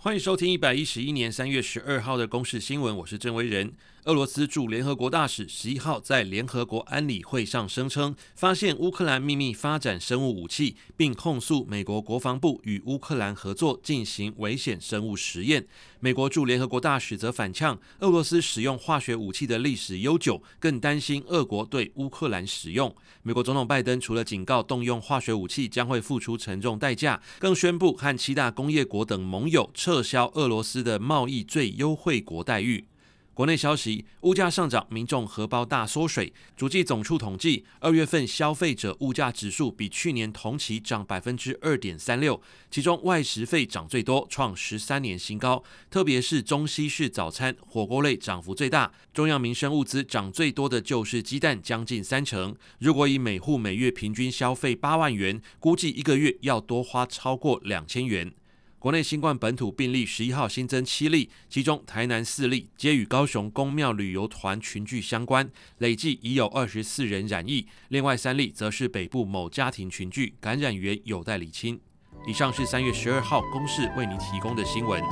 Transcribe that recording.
欢迎收听一百一十一年三月十二号的公示新闻，我是郑维仁。俄罗斯驻联合国大使十一号在联合国安理会上声称，发现乌克兰秘密发展生物武器，并控诉美国国防部与乌克兰合作进行危险生物实验。美国驻联合国大使则反呛，俄罗斯使用化学武器的历史悠久，更担心俄国对乌克兰使用。美国总统拜登除了警告动用化学武器将会付出沉重代价，更宣布和七大工业国等盟友撤销俄罗斯的贸易最优惠国待遇。国内消息，物价上涨，民众荷包大缩水。主计总处统计，二月份消费者物价指数比去年同期涨百分之二点三六，其中外食费涨最多，创十三年新高。特别是中西式早餐、火锅类涨幅最大。中央民生物资涨最多的就是鸡蛋，将近三成。如果以每户每月平均消费八万元，估计一个月要多花超过两千元。国内新冠本土病例十一号新增七例，其中台南四例皆与高雄公庙旅游团群聚相关，累计已有二十四人染疫。另外三例则是北部某家庭群聚，感染源有待理清。以上是三月十二号公示为您提供的新闻。